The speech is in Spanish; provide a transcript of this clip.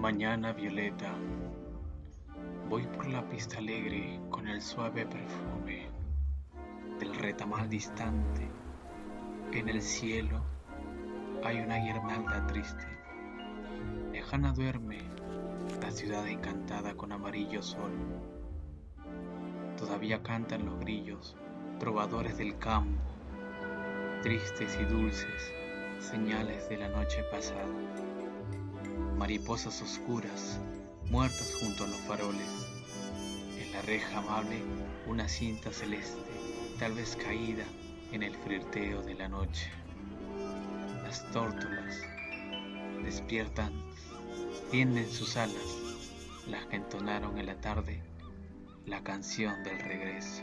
Mañana violeta, voy por la pista alegre con el suave perfume del retamal distante. En el cielo hay una guirnalda triste. Lejana duerme la ciudad encantada con amarillo sol. Todavía cantan los grillos, trovadores del campo, tristes y dulces, señales de la noche pasada mariposas oscuras, muertas junto a los faroles. En la reja amable una cinta celeste, tal vez caída en el flirteo de la noche. Las tórtolas despiertan, tienden sus alas, las que entonaron en la tarde la canción del regreso.